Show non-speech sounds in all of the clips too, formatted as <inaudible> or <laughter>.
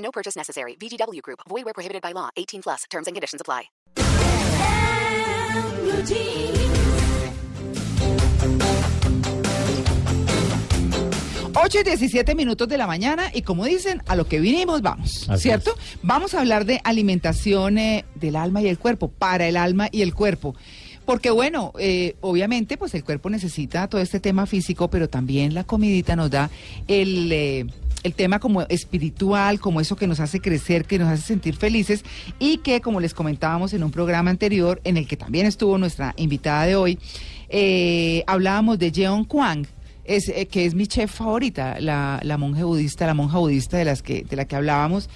No purchase necessary. VGW Group. Void where prohibited by law. 18 plus. Terms and conditions apply. 8 y 17 minutos de la mañana y como dicen, a lo que vinimos vamos, Así ¿cierto? Vamos a hablar de alimentación eh, del alma y el cuerpo, para el alma y el cuerpo. Porque bueno, eh, obviamente pues el cuerpo necesita todo este tema físico, pero también la comidita nos da el... eh, el tema como espiritual, como eso que nos hace crecer, que nos hace sentir felices y que, como les comentábamos en un programa anterior, en el que también estuvo nuestra invitada de hoy, eh, hablábamos de Jeon Kwang, es, eh, que es mi chef favorita, la, la monja budista, la monja budista de, las que, de la que hablábamos.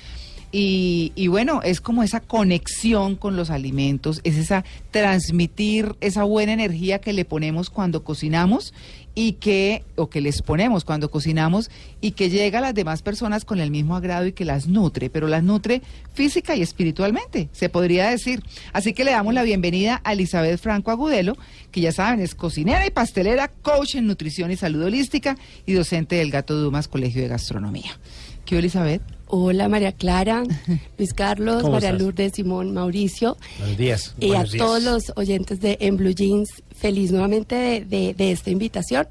Y, y bueno, es como esa conexión con los alimentos, es esa transmitir esa buena energía que le ponemos cuando cocinamos y que, o que les ponemos cuando cocinamos y que llega a las demás personas con el mismo agrado y que las nutre, pero las nutre física y espiritualmente, se podría decir. Así que le damos la bienvenida a Elizabeth Franco Agudelo, que ya saben, es cocinera y pastelera, coach en nutrición y salud holística y docente del Gato Dumas Colegio de Gastronomía. ¿Qué Elizabeth? Hola María Clara, <laughs> Luis Carlos, ¿Cómo María estás? Lourdes, Simón, Mauricio. Buenos días. Y a días. todos los oyentes de En Blue Jeans, feliz nuevamente de, de- de esta invitación.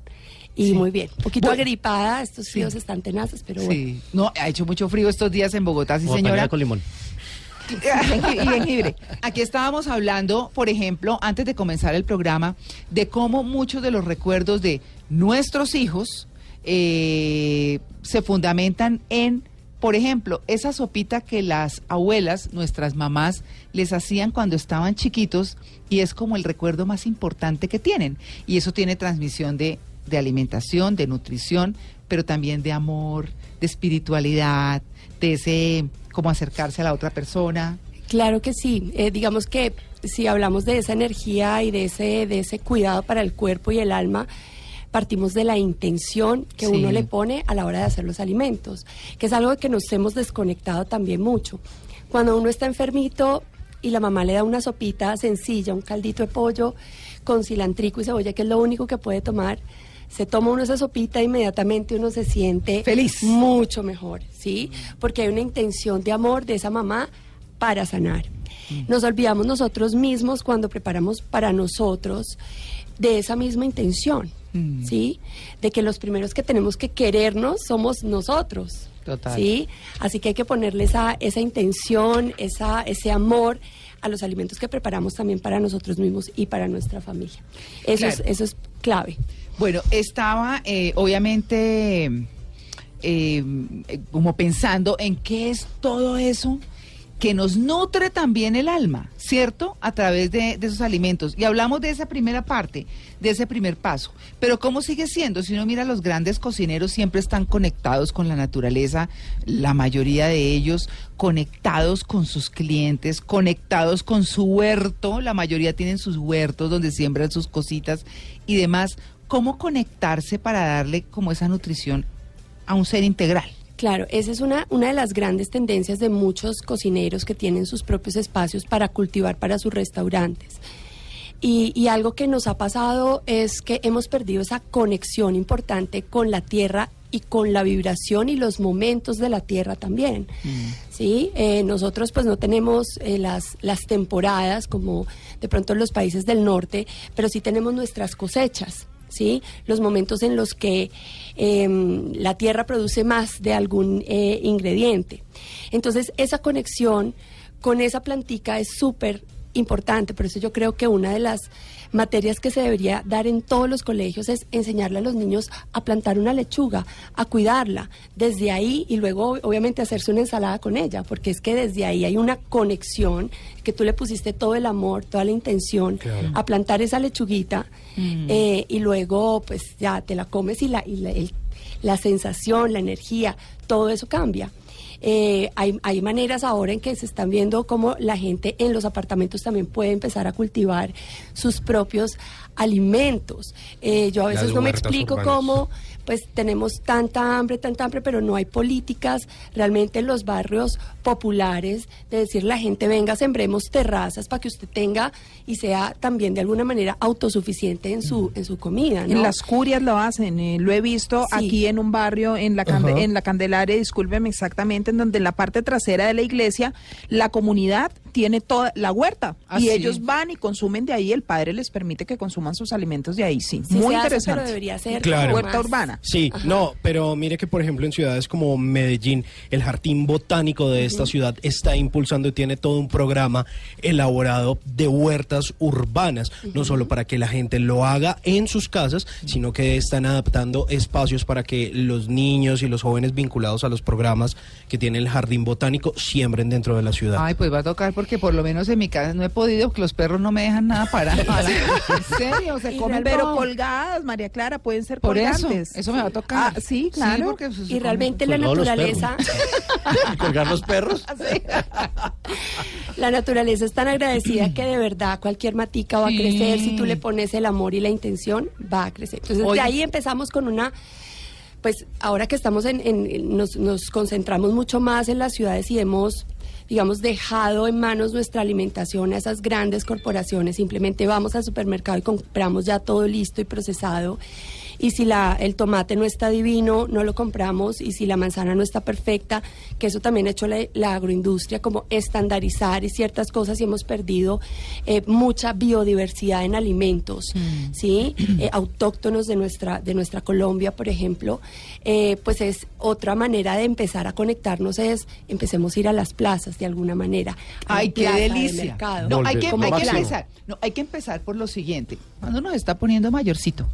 Y Sí. muy bien, un poquito Bueno. agripada, estos Sí. fríos están tenaces, pero bueno. Sí. No, ha hecho mucho frío estos días en Bogotá, sí Como señora. con limón. <laughs> y jengibre. Aquí estábamos hablando, por ejemplo, antes de comenzar el programa, de cómo muchos de los recuerdos de nuestros hijos eh, se fundamentan en, por ejemplo, esa sopita que las abuelas, nuestras mamás, les hacían cuando estaban chiquitos y es como el recuerdo más importante que tienen. Y eso tiene transmisión de, de alimentación, de nutrición, pero también de amor, de espiritualidad, de ese, como acercarse a la otra persona. Claro que sí. Eh, digamos que si hablamos de esa energía y de ese, de ese cuidado para el cuerpo y el alma, partimos de la intención que Sí. uno le pone a la hora de hacer los alimentos, que es algo que nos hemos desconectado también mucho. Cuando uno está enfermito y la mamá le da una sopita sencilla, un caldito de pollo con cilantrico y cebolla, que es lo único que puede tomar, se toma uno esa sopita e inmediatamente uno se siente Feliz. mucho mejor, ¿sí? Porque hay una intención de amor de esa mamá para sanar. Nos olvidamos nosotros mismos cuando preparamos para nosotros de esa misma intención, Mm. ¿sí? De que los primeros que tenemos que querernos somos nosotros. Total. ¿Sí? Así que hay que ponerle esa, esa intención, esa, ese amor a los alimentos que preparamos también para nosotros mismos y para nuestra familia. Eso, es, eso es clave. Bueno, estaba eh, obviamente eh, como pensando en qué es todo eso que nos nutre también el alma, ¿cierto? A través de, esos alimentos. Y hablamos de esa primera parte, de ese primer paso. Pero ¿cómo sigue siendo? Si uno mira, los grandes cocineros siempre están conectados con la naturaleza, la mayoría de ellos conectados con sus clientes, conectados con su huerto, la mayoría tienen sus huertos donde siembran sus cositas y demás. ¿Cómo conectarse para darle como esa nutrición a un ser integral? Claro, esa es una, una de las grandes tendencias de muchos cocineros que tienen sus propios espacios para cultivar para sus restaurantes. Y, y algo que nos ha pasado es que hemos perdido esa conexión importante con la tierra y con la vibración y los momentos de la tierra también. ¿sí? Eh, nosotros pues no tenemos eh, las, las temporadas como de pronto en los países del norte, pero sí tenemos nuestras cosechas. ¿Sí? Los momentos en los que em, la tierra produce más de algún eh, ingrediente. Entonces, esa conexión con esa plantica es súper importante, por eso yo creo que una de las materias que se debería dar en todos los colegios es enseñarle a los niños a plantar una lechuga, a cuidarla desde ahí y luego obviamente hacerse una ensalada con ella, porque es que desde ahí hay una conexión que tú le pusiste todo el amor, toda la intención a plantar esa lechuguita eh, y luego pues ya te la comes y la, y la, el- la sensación, la energía, todo eso cambia. Eh, hay, hay maneras ahora en que se están viendo cómo la gente en los apartamentos también puede empezar a cultivar sus propios alimentos. Eh, yo a veces no me explico urbanas. cómo pues tenemos tanta hambre, tanta hambre, pero no hay políticas realmente en los barrios populares de decir la gente venga, sembremos terrazas para que usted tenga y sea también de alguna manera autosuficiente en su en su comida, ¿no? En las curias lo hacen, eh, lo he visto Sí. aquí en un barrio, en la, Cande- en la Candelaria, discúlpeme exactamente, en donde en la parte trasera de la iglesia, la comunidad tiene toda la huerta Ah, y sí. ellos van y consumen de ahí, el padre les permite que consuman sus alimentos de ahí, sí, Sí muy hace, interesante. pero debería ser Claro. Huerta urbana. Sí, no, pero mire que por ejemplo en ciudades como Medellín, el jardín botánico de esta ciudad está impulsando y tiene todo un programa elaborado de huertas urbanas, no solo para que la gente lo haga en sus casas, sino que están adaptando espacios para que los niños y los jóvenes vinculados a los programas que tiene el jardín botánico siembren dentro de la ciudad. Ay, pues va a tocar porque por lo menos en mi casa no he podido, porque los perros no me dejan nada para. ¿En <laughs> serio? Se Y comen Pero colgadas, María Clara, pueden ser Por eso, colgantes. eso me va a tocar. Ah, sí, claro. porque eso se Y come. realmente la naturaleza <laughs> ¿Y colgar los perros? <laughs> <laughs> La naturaleza es tan agradecida que de verdad cualquier matica va Sí. a crecer. Si tú le pones el amor y la intención, va a crecer. Entonces, Oye. de ahí empezamos con una. Pues ahora que estamos en. en- nos, nos concentramos mucho más en las ciudades y hemos, digamos, dejado en manos nuestra alimentación a esas grandes corporaciones. Simplemente vamos al supermercado y compramos ya todo listo y procesado. Y si la, el tomate no está divino, no lo compramos. Y si la manzana no está perfecta, que eso también ha hecho la, la agroindustria, como estandarizar y ciertas cosas y hemos perdido eh, mucha biodiversidad en alimentos, ¿sí? Eh, autóctonos de nuestra, de nuestra Colombia, por ejemplo. Eh, pues es otra manera de empezar a conectarnos, es empecemos a ir a las plazas de alguna manera. Ay, qué de delicia. No, hay que, hay que empezar. No, hay que empezar por lo siguiente. Cuando uno se está poniendo mayorcito,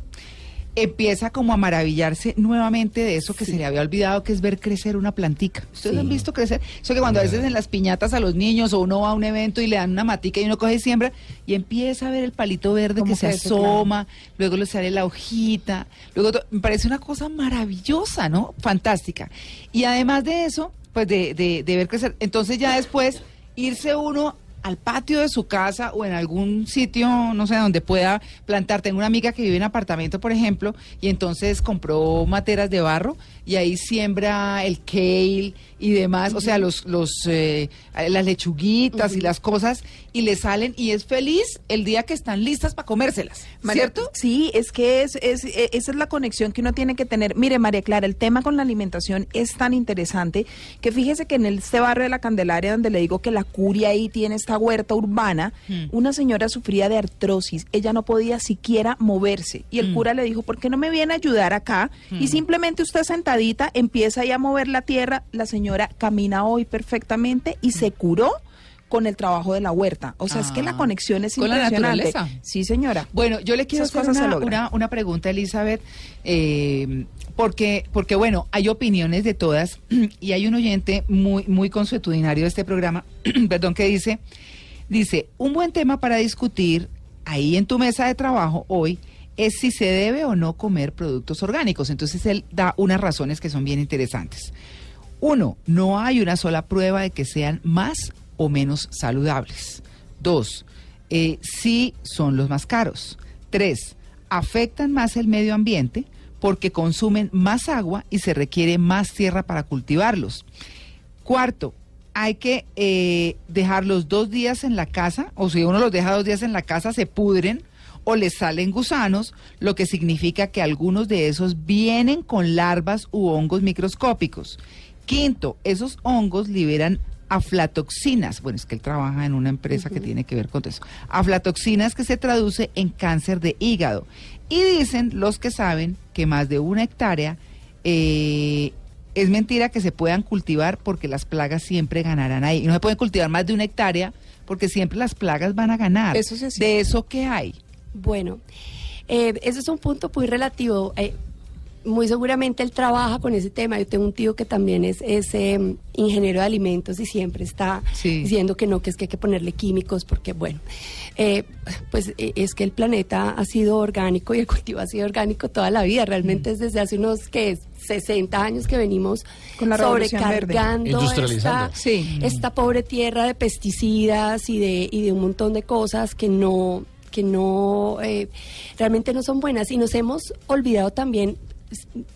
empieza como a maravillarse nuevamente de eso que se le había olvidado, que es ver crecer una plantica. ¿Ustedes Sí. han visto crecer? Eso que cuando a veces en las piñatas a los niños o uno va a un evento y le dan una matica y uno coge y siembra y empieza a ver el palito verde que se asoma, luego le sale la hojita, luego me parece una cosa maravillosa, ¿no? Fantástica. Y además de eso, pues de, de, de ver crecer, entonces ya después irse uno al patio de su casa o en algún sitio, no sé, donde pueda plantar. Tengo una amiga que vive en apartamento, por ejemplo, y entonces compró materas de barro y ahí siembra el kale y demás, o sea, los, los, eh, las lechuguitas y las cosas, y le salen y es feliz el día que están listas para comérselas, María- ¿cierto? Sí, es que es, es, e- esa es la conexión que uno tiene que tener. Mire, María Clara, el tema con la alimentación es tan interesante que fíjese que en este barrio de la Candelaria, donde le digo que la curia ahí tiene esta huerta urbana, Hmm. una señora sufría de artrosis. Ella no podía siquiera moverse. Y el Mm. cura le dijo, ¿por qué no me viene a ayudar acá? Y simplemente usted sentadita empieza ahí a mover la tierra. La señora camina hoy perfectamente y se curó con el trabajo de la huerta. O sea, es que la Ah. conexión es Con la naturaleza. Sí, señora. Bueno, yo le quiero Esas hacer una, una, una pregunta, Elizabeth, eh, porque, porque bueno, hay opiniones de todas <clears throat> y hay un oyente muy, muy consuetudinario de este programa, <clears throat> perdón, que dice, dice, un buen tema para discutir ahí en tu mesa de trabajo hoy es si se debe o no comer productos orgánicos. Entonces él da unas razones que son bien interesantes. Uno, no hay una sola prueba de que sean más o menos saludables. Dos, eh, sí son los más caros. Tres, afectan más el medio ambiente porque consumen más agua y se requiere más tierra para cultivarlos. Cuarto, hay que eh, dejarlos dos días en la casa, o si uno los deja dos días en la casa, se pudren o les salen gusanos, lo que significa que algunos de esos vienen con larvas u hongos microscópicos. Quinto, esos hongos liberan aflatoxinas. Bueno, es que él trabaja en una empresa que tiene que ver con eso. Aflatoxinas que se traduce en cáncer de hígado. Y dicen los que saben que más de una hectárea eh, es mentira que se puedan cultivar porque las plagas siempre ganarán ahí. Y no se pueden cultivar más de una hectárea porque siempre las plagas van a ganar. Eso sí de eso que hay. Bueno, eh, ese es un punto muy relativo. Eh, muy seguramente él trabaja con ese tema. Yo tengo un tío que también es, es eh, ingeniero de alimentos y siempre está Sí. diciendo que no, que es que hay que ponerle químicos porque, bueno, eh, pues eh, es que el planeta ha sido orgánico y el cultivo ha sido orgánico toda la vida. Realmente es desde hace unos que 60 años que venimos Con la revolución verde. sobrecargando esta, Sí. esta pobre tierra de pesticidas y de, y de un montón de cosas que no que no eh, realmente no son buenas. Y nos hemos olvidado también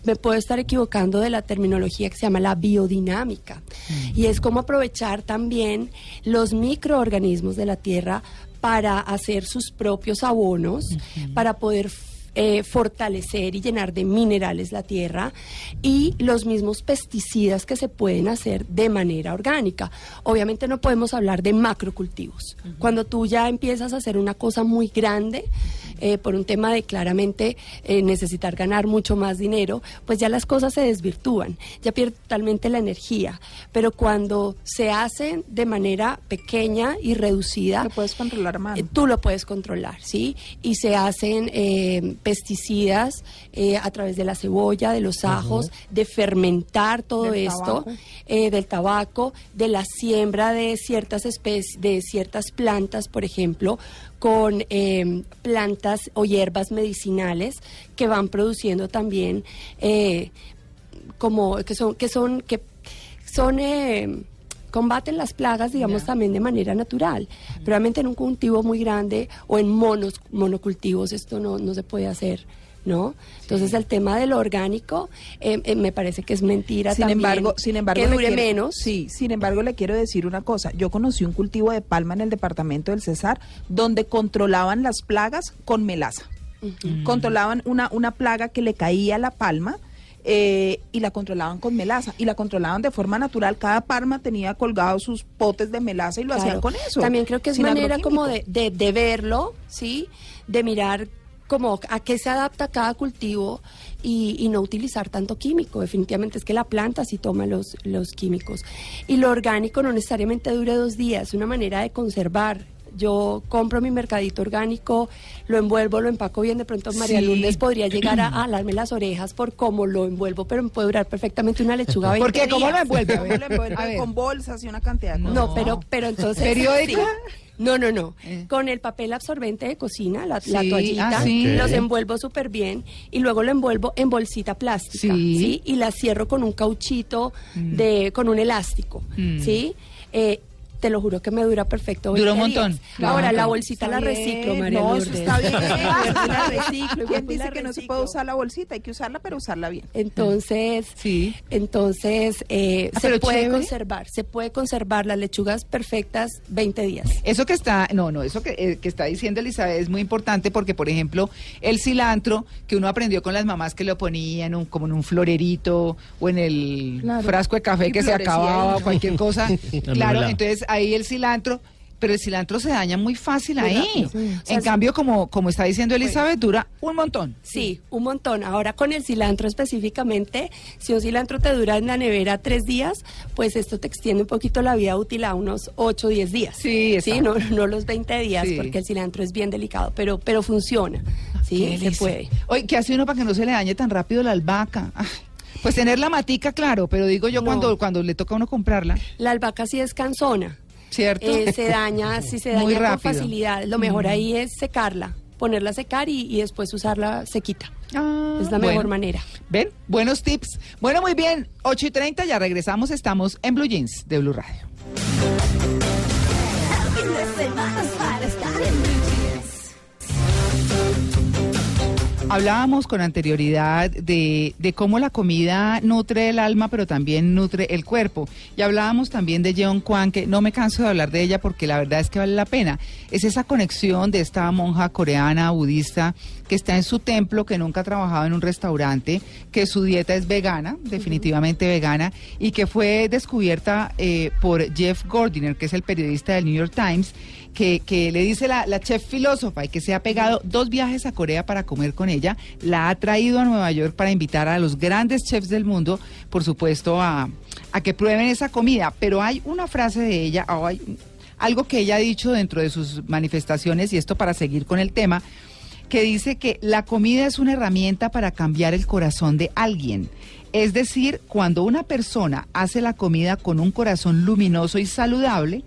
me puedo estar equivocando de la terminología que se llama la biodinámica. Y es como aprovechar también los microorganismos de la tierra para hacer sus propios abonos para poder eh, fortalecer y llenar de minerales la tierra y los mismos pesticidas que se pueden hacer de manera orgánica. Obviamente no podemos hablar de macrocultivos. Cuando tú ya empiezas a hacer una cosa muy grande, eh, por un tema de claramente eh, necesitar ganar mucho más dinero, pues ya las cosas se desvirtúan, ya pierde totalmente la energía. Pero cuando se hacen de manera pequeña y reducida, Lo puedes controlar a mano. eh, tú lo puedes controlar, ¿sí? Y se hacen eh, pesticidas eh, a través de la cebolla, de los ajos, de fermentar todo Del esto, tabaco. eh, del tabaco, de la siembra de ciertas especies, de ciertas plantas, por ejemplo, con eh, plantas o hierbas medicinales que van produciendo también eh, como que son que son que son eh, combaten las plagas digamos también de manera natural pero realmente en un cultivo muy grande o en monos monocultivos esto no, no se puede hacer ¿no? Entonces el tema de lo orgánico eh, eh, me parece que es mentira Sin también, embargo, sin embargo, que dure quiero- menos. Sí, sin embargo, le quiero decir una cosa. Yo conocí un cultivo de palma en el departamento del Cesar donde controlaban las plagas con melaza. Controlaban una, una plaga que le caía a la palma. Eh, y la controlaban con melaza y la controlaban de forma natural. Cada palma tenía colgados sus potes de melaza y lo hacían con eso. También creo que es manera como de, de, de verlo, ¿sí? De mirar como a qué se adapta cada cultivo y, y no utilizar tanto químico. Definitivamente es que la planta sí toma los, los químicos. Y lo orgánico no necesariamente dure dos días, es una manera de conservar. Yo compro mi mercadito orgánico, lo envuelvo, lo empaco bien. De pronto María Sí. Lourdes podría llegar a, a <clears throat> alarme las orejas por cómo lo envuelvo, pero me puede durar perfectamente una lechuga 20 ¿Por qué? ¿Cómo lo envuelve? <laughs> Con bolsas y una cantidad de cosas. No, pero, pero entonces. ¿Periódico? sí. No, no, no. Eh. Con el papel absorbente de cocina, la, toallita, ah, sí. los envuelvo súper bien y luego lo envuelvo en bolsita plástica, Sí. ¿sí? Y la cierro con un cauchito, de, con un elástico, Mm. ¿sí? Eh, te lo juro que me dura perfecto. Dura 20 un montón. Ahora, la bolsita la bien, reciclo, María No, eso está bien. <laughs> La <laughs> reciclo, y ¿Quién dice que no se puede usar la bolsita? Hay que usarla, pero usarla bien. Entonces, Sí. entonces eh, Ah, se puede chévere. conservar, se puede conservar las lechugas perfectas 20 días. Eso que está, no, no, eso que, eh, que está diciendo Elizabeth es muy importante porque, por ejemplo, el cilantro que uno aprendió con las mamás que lo ponían un- como en un florerito o en el Claro. frasco de café Y que se acababa o cualquier cosa. <laughs> claro, entonces ahí el cilantro, pero el cilantro se daña muy fácil Muy ahí. Sí. En sí. cambio, como, como está diciendo Elizabeth, dura un montón. Sí, un montón. Ahora con el cilantro específicamente, si un cilantro te dura en la nevera tres días, pues esto te extiende un poquito la vida útil a unos 8 o 10 días. Sí, sí no, no los 20 días, porque el cilantro es bien delicado, pero, pero funciona. Sí, se puede. Oye, ¿qué hace uno para que no se le dañe tan rápido la albahaca? Ay, pues tener la matica, claro, pero digo yo No. cuando, cuando le toca a uno comprarla, La albahaca sí es cansona. ¿Cierto? Eh, se daña, <laughs> si se Muy daña con facilidad. Lo mejor ahí es secarla, ponerla a secar y, y después usarla sequita. Ah, es la bueno. mejor manera. ¿Ven? Buenos tips. Bueno, muy bien. 8 y 30, ya regresamos. Estamos en Blue Jeans de Blue Radio. Hablábamos con anterioridad de, de cómo la comida nutre el alma, pero también nutre el cuerpo. Y hablábamos también de Jeon Kwan, que no me canso de hablar de ella porque la verdad es que vale la pena. Es esa conexión de esta monja coreana budista que está en su templo, que nunca ha trabajado en un restaurante, que su dieta es vegana, definitivamente vegana, y que fue descubierta eh, por Jeff Gordiner, que es el periodista del New York Times, que, le dice la, chef filósofa y que se ha pegado dos viajes a Corea para comer con ella, la ha traído a Nueva York para invitar a los grandes chefs del mundo, por supuesto, a, que prueben esa comida. Pero hay una frase de ella, algo que ella ha dicho dentro de sus manifestaciones, y esto para seguir con el tema, que dice que la comida es una herramienta para cambiar el corazón de alguien. Es decir, cuando una persona hace la comida con un corazón luminoso y saludable,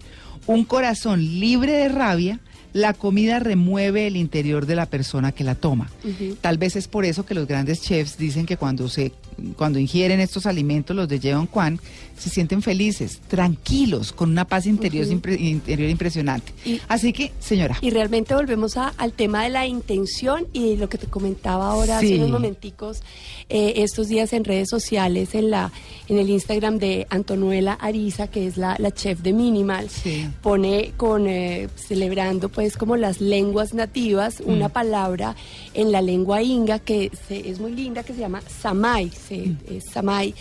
un corazón libre de rabia, la comida remueve el interior de la persona que la toma. Tal vez es por eso que los grandes chefs dicen que cuando se cuando ingieren estos alimentos, los de Jeon Kwan, se sienten felices, tranquilos, con una paz interior, impre- interior impresionante. Y- Así que, señora, Y realmente volvemos a- al tema de la intención y lo que te comentaba ahora Sí. hace unos momenticos, eh, estos días en redes sociales, en la en el Instagram de Antonuela Ariza, que es la, la chef de Minimal, Sí. pone con eh, celebrando pues como las lenguas nativas Mm. una palabra en la lengua inga que se- es muy linda que se llama samai, se- Mm. es samai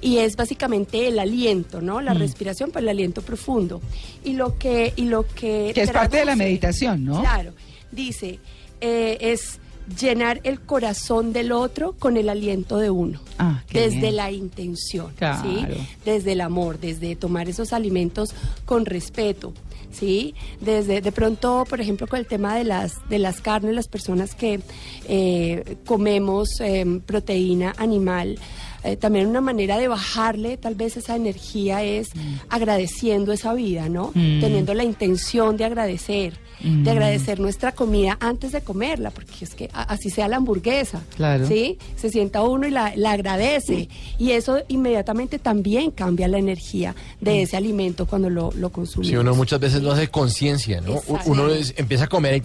y es básicamente el aliento, ¿no? Mm. La respiración, pues el aliento profundo. Y lo que y lo que que es parte de la meditación, ¿no? Claro, dice, eh, es llenar el corazón del otro con el aliento de uno. Ah, desde bien. la intención, Claro. ¿sí? Desde el amor, desde tomar esos alimentos con respeto, ¿sí? Desde, de pronto, por ejemplo, con el tema de las, de las carnes, las personas que eh, comemos eh, proteína animal, eh, también una manera de bajarle tal vez esa energía es agradeciendo esa vida, ¿no? Mm. Teniendo la intención de agradecer, Mm. de agradecer nuestra comida antes de comerla, porque es que a- así sea la hamburguesa, Claro. ¿sí? Se sienta uno y la, la agradece y eso inmediatamente también cambia la energía de ese alimento cuando lo, lo consumimos. Si uno muchas veces no hace conciencia, ¿no? Uno es- empieza a comer y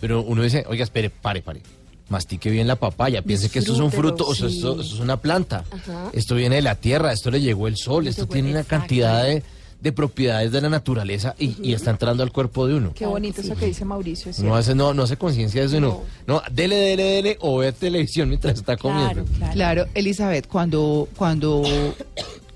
pero uno dice, oiga, espere, pare, pare. Mastique bien la papaya, piense que esto es un fruto, o sea, sí. esto, esto es una planta, Ajá. esto viene de la tierra, esto le llegó el sol, esto tiene una exacto. cantidad de, de propiedades de la naturaleza y, y está entrando al cuerpo de uno. Qué bonito sí. eso que dice Mauricio. es No hace, no, no hace conciencia de eso, no. No, dele, dele, dele, o ve televisión mientras está comiendo. Claro, claro. Claro, Elizabeth, cuando, cuando,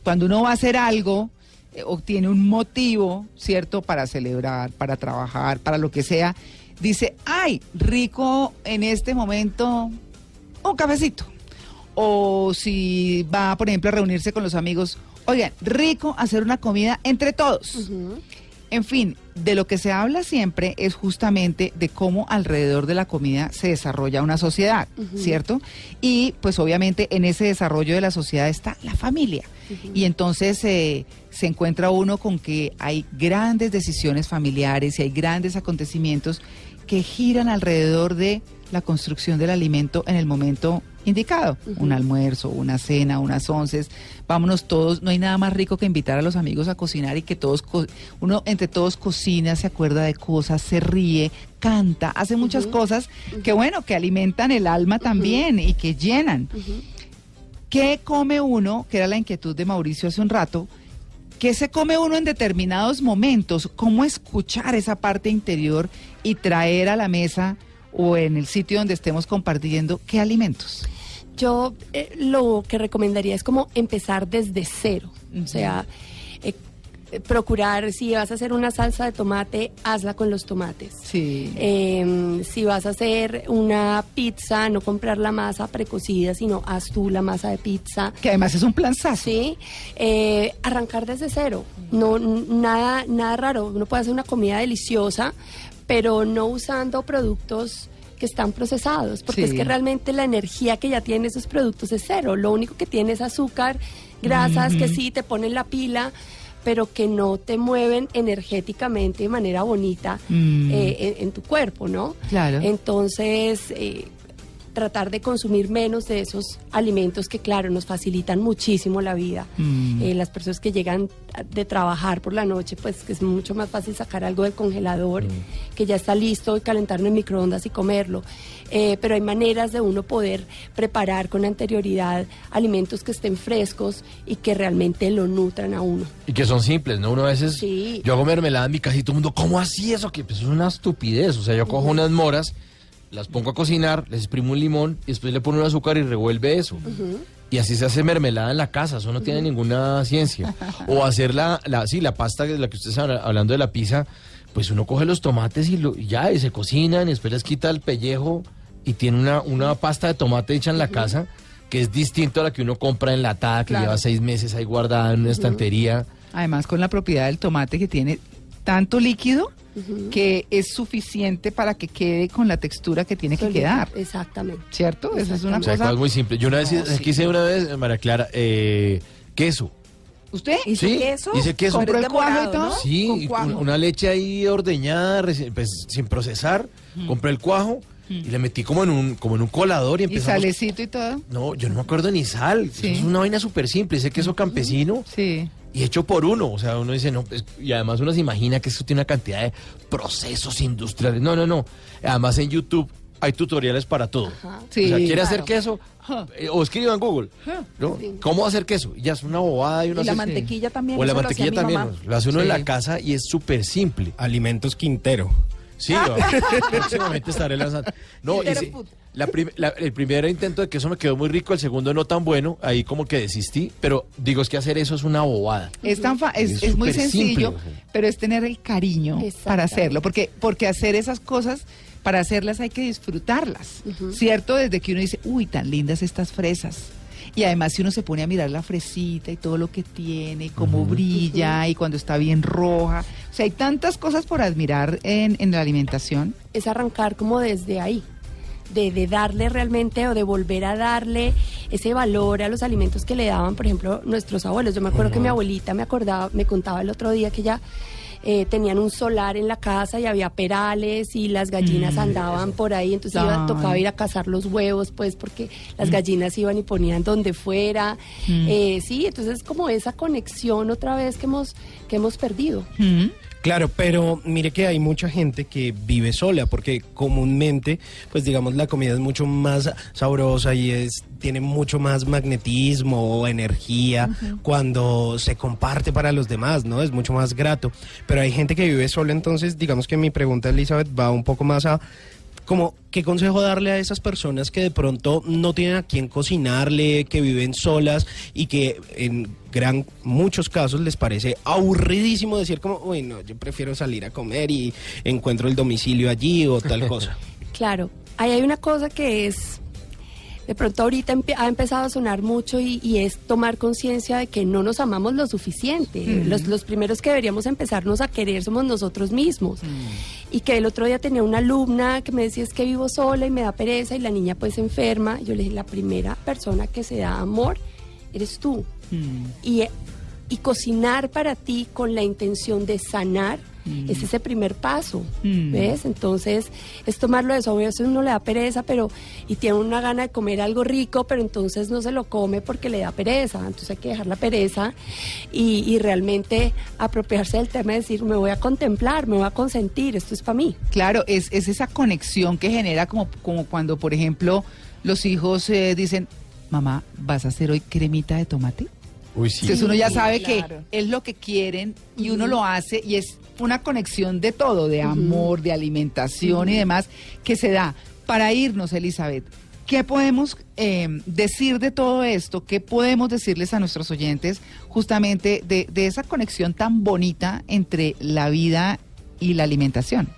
cuando uno va a hacer algo, eh, obtiene un motivo, ¿cierto? Para celebrar, para trabajar, para lo que sea, dice, ay, rico en este momento un cafecito. O si va, por ejemplo, a reunirse con los amigos, oigan, rico hacer una comida entre todos. En fin, de lo que se habla siempre es justamente de cómo alrededor de la comida se desarrolla una sociedad, ¿cierto? Y pues obviamente en ese desarrollo de la sociedad está la familia. Y entonces eh, se encuentra uno con que hay grandes decisiones familiares y hay grandes acontecimientos que giran alrededor de la construcción del alimento en el momento indicado. Un almuerzo, una cena, unas onces. Vámonos todos. No hay nada más rico que invitar a los amigos a cocinar y que todos, co- uno entre todos cocina, se acuerda de cosas, se ríe, canta, hace muchas cosas que bueno, que alimentan el alma también y que llenan. ¿Qué come uno? Que era la inquietud de Mauricio hace un rato. ¿Qué se come uno en determinados momentos? ¿Cómo escuchar esa parte interior y traer a la mesa o en el sitio donde estemos compartiendo qué alimentos? Yo eh, lo que recomendaría es como empezar desde cero. O sea, procurar, si vas a hacer una salsa de tomate, hazla con los tomates. Sí. Eh, si vas a hacer una pizza, no comprar la masa precocida, sino haz tú la masa de pizza. que además es un planzazo. Sí, eh, arrancar desde cero. No, nada, nada raro. Uno puede hacer una comida deliciosa, pero no usando productos que están procesados, porque Sí. es que realmente la energía que ya tienen esos productos es cero. Lo único que tiene es azúcar, grasas que sí te ponen la pila, pero que no te mueven energéticamente de manera bonita Mm. eh, en, en tu cuerpo, ¿no? Claro. Entonces, eh, tratar de consumir menos de esos alimentos que, claro, nos facilitan muchísimo la vida. Mm. Eh, las personas que llegan de trabajar por la noche, pues que es mucho más fácil sacar algo del congelador, que ya está listo y calentarlo en microondas y comerlo. Eh, pero hay maneras de uno poder preparar con anterioridad alimentos que estén frescos y que realmente lo nutran a uno. Y que son simples, ¿no? Uno a veces, Sí. yo hago mermelada en mi casa y todo el mundo, ¿cómo así eso? Que pues, es una estupidez. O sea, yo cojo unas moras, las pongo a cocinar, les exprimo un limón y después le pongo un azúcar y revuelve eso. Y así se hace mermelada en la casa, eso no tiene ninguna ciencia. O hacer la, la, sí, la pasta de la que ustedes están hablando de la pizza, pues uno coge los tomates y, lo, y ya, y se cocinan, y después les quita el pellejo y tiene una, una pasta de tomate hecha en la casa que es distinto a la que uno compra enlatada, que Claro. lleva seis meses ahí guardada en una estantería. Además con la propiedad del tomate que tiene tanto líquido que es suficiente para que quede con la textura que tiene que quedar. Exactamente. ¿Cierto? Esa es una O sea, cosa. es muy simple. Yo una vez No, sí. quise una vez, María Clara, eh, queso. ¿Usted? ¿Hizo Sí, queso? hice queso. ¿Compró el cuajo y todo? ¿no? Sí, una leche ahí ordeñada, pues, sin procesar. Compré el cuajo y le metí como en un, como en un colador y Y empezamos. salecito y todo. No, yo no me acuerdo ni sal. Sí. Es una vaina súper simple. Ese queso campesino Sí. Y hecho por uno. O sea, uno dice, no, pues, y además uno se imagina que eso tiene una cantidad de procesos industriales. No, no, no. Además en YouTube hay tutoriales para todo. Sí, o sea, ¿quiere claro. hacer queso? Eh, o escriba en Google. ¿no? ¿Cómo hacer queso? Y Ya es una bobada y, uno Y la hace- mantequilla también. O la mantequilla también. Lo hace uno en la casa y es súper simple. Alimentos Quintero. Sí, <laughs> próximamente estaré lanzando. No, la prim- la- el primer intento de queso me quedó muy rico, el segundo no tan bueno, ahí como que desistí, pero digo, es que hacer eso es una bobada. Es, tan fa- es, Es es muy sencillo, simple, pero es tener el cariño para hacerlo, porque porque hacer esas cosas, para hacerlas hay que disfrutarlas, ¿cierto? Desde que uno dice, uy, tan lindas estas fresas. Y además si uno se pone a mirar la fresita y todo lo que tiene, y cómo brilla y cuando está bien roja. O sea, hay tantas cosas por admirar en, en la alimentación. es arrancar como desde ahí, de, de darle realmente o de volver a darle ese valor a los alimentos que le daban, por ejemplo, nuestros abuelos. Yo me acuerdo que mi abuelita me acordaba, me contaba el otro día que ya eh, tenían un solar en la casa y había perales y las gallinas andaban por ahí, entonces iba, tocaba ir a cazar los huevos, pues porque las gallinas iban y ponían donde fuera. Eh, sí, entonces como esa conexión otra vez que hemos, que hemos perdido. Claro, pero mire que hay mucha gente que vive sola porque comúnmente, pues digamos, la comida es mucho más sabrosa y es tiene mucho más magnetismo o energía cuando se comparte para los demás, ¿no? Es mucho más grato. Pero hay gente que vive sola, entonces digamos que mi pregunta, Elizabeth, va un poco más a como qué consejo darle a esas personas que de pronto no tienen a quién cocinarle, que viven solas y que en gran muchos casos les parece aburridísimo decir como, uy, no, yo prefiero salir a comer y encuentro el domicilio allí o tal cosa. <laughs> Claro, ahí hay una cosa que es, de pronto ahorita empe- ha empezado a sonar mucho y, y es tomar conciencia de que no nos amamos lo suficiente. los, los primeros que deberíamos empezarnos a querer somos nosotros mismos. Y que el otro día tenía una alumna que me decía es que vivo sola y me da pereza y la niña pues enferma. Yo le dije, la primera persona que se da amor eres tú. Y, y cocinar para ti con la intención de sanar es ese primer paso, Mm. ¿ves? Entonces es tomarlo de eso. A veces uno le da pereza, pero y tiene una gana de comer algo rico, pero entonces no se lo come porque le da pereza. Entonces hay que dejar la pereza y, y realmente apropiarse del tema y decir, me voy a contemplar, me voy a consentir, esto es para mí. Claro, es, es esa conexión que genera como, como cuando, por ejemplo, los hijos eh, dicen, mamá, ¿vas a hacer hoy cremita de tomate? Uy, sí. Entonces uno ya sabe claro. que es lo que quieren y uno lo hace y es una conexión de todo, de amor, de alimentación y demás, que se da. Para irnos, Elizabeth, ¿qué podemos eh, decir de todo esto? ¿Qué podemos decirles a nuestros oyentes justamente de, de esa conexión tan bonita entre la vida y la alimentación?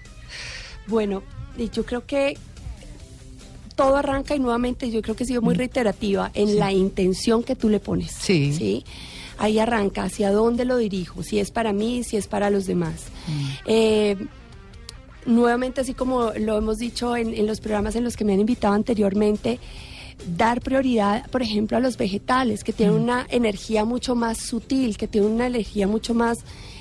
Bueno, y yo creo que todo arranca y nuevamente yo creo que he sido muy reiterativa en la intención que tú le pones. Sí. Ahí arranca, hacia dónde lo dirijo, si es para mí, si es para los demás. Eh, nuevamente, así como lo hemos dicho en, en los programas en los que me han invitado anteriormente, dar prioridad, por ejemplo, a los vegetales, que tienen una energía mucho más sutil, que tienen una energía mucho más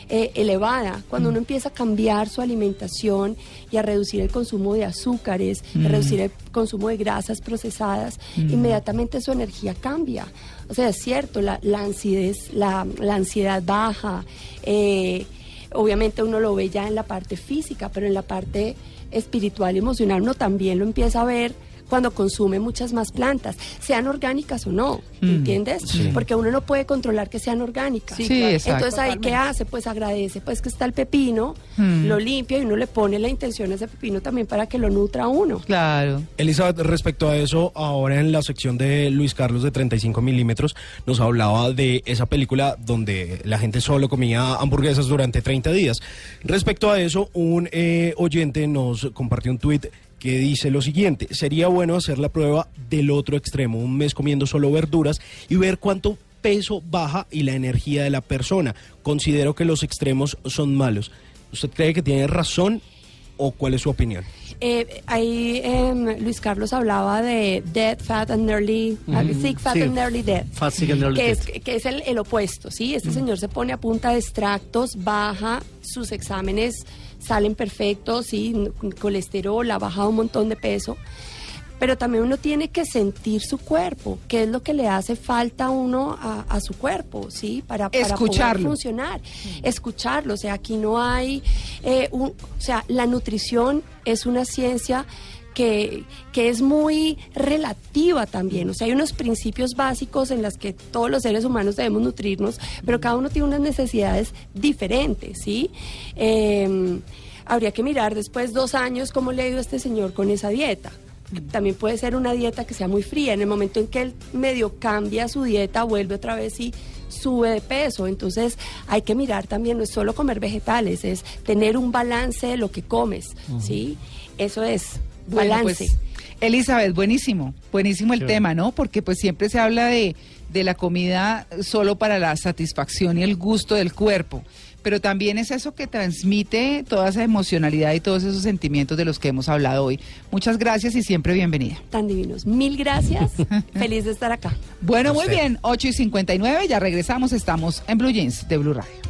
eh, elevada. Cuando uno empieza a cambiar su alimentación y a reducir el consumo de azúcares, a reducir el consumo de grasas procesadas, inmediatamente su energía cambia. O sea, es cierto, la, la, la ansiedad baja. eh, obviamente uno lo ve ya en la parte física, pero en la parte espiritual y emocional uno también lo empieza a ver cuando consume muchas más plantas, sean orgánicas o no, ¿entiendes? Porque uno no puede controlar que sean orgánicas. Sí, Sí, claro. exacto. Entonces ahí qué hace? Pues agradece, pues que está el pepino, Mm. lo limpia y uno le pone la intención a ese pepino también para que lo nutra uno. Claro. Elizabeth, respecto a eso, ahora en la sección de Luis Carlos de 35 milímetros, nos hablaba de esa película donde la gente solo comía hamburguesas durante 30 días. Respecto a eso, un eh, oyente nos compartió un tuit que dice lo siguiente, sería bueno hacer la prueba del otro extremo, un mes comiendo solo verduras y ver cuánto peso baja y la energía de la persona. Considero que los extremos son malos. ¿Usted cree que tiene razón o cuál es su opinión? Eh, ahí em, Luis Carlos hablaba de dead, fat and nearly, ah, sick, fat Sí. and nearly dead. Fat, sick and nearly que dead. es, que es el, el opuesto, ¿sí? Este señor se pone a punta de extractos, baja, sus exámenes salen perfectos, ¿sí? Colesterol, ha bajado un montón de peso. Pero también uno tiene que sentir su cuerpo, qué es lo que le hace falta a uno a, a su cuerpo, ¿sí? Para, para poder Escucharlo. funcionar, escucharlo. O sea, aquí no hay, eh, un- o sea, la nutrición es una ciencia que, que es muy relativa también. O sea, hay unos principios básicos en los que todos los seres humanos debemos nutrirnos, pero cada uno tiene unas necesidades diferentes, ¿sí? Eh, habría que mirar después dos años cómo le ha ido a este señor con esa dieta. También puede ser una dieta que sea muy fría. En el momento en que él medio cambia su dieta, vuelve otra vez y sube de peso. Entonces hay que mirar también, no es solo comer vegetales, es tener un balance de lo que comes, ¿sí? Eso es, Bueno, balance. pues, Elizabeth, buenísimo, buenísimo el tema, ¿no? Porque pues siempre se habla de, de la comida solo para la satisfacción y el gusto del cuerpo, pero también es eso que transmite toda esa emocionalidad y todos esos sentimientos de los que hemos hablado hoy. Muchas gracias y siempre bienvenida. Tan divinos. Mil gracias. <laughs> Feliz de estar acá. Bueno, muy bien, 8 y 59, ya regresamos, estamos en Blue Jeans de Blue Radio.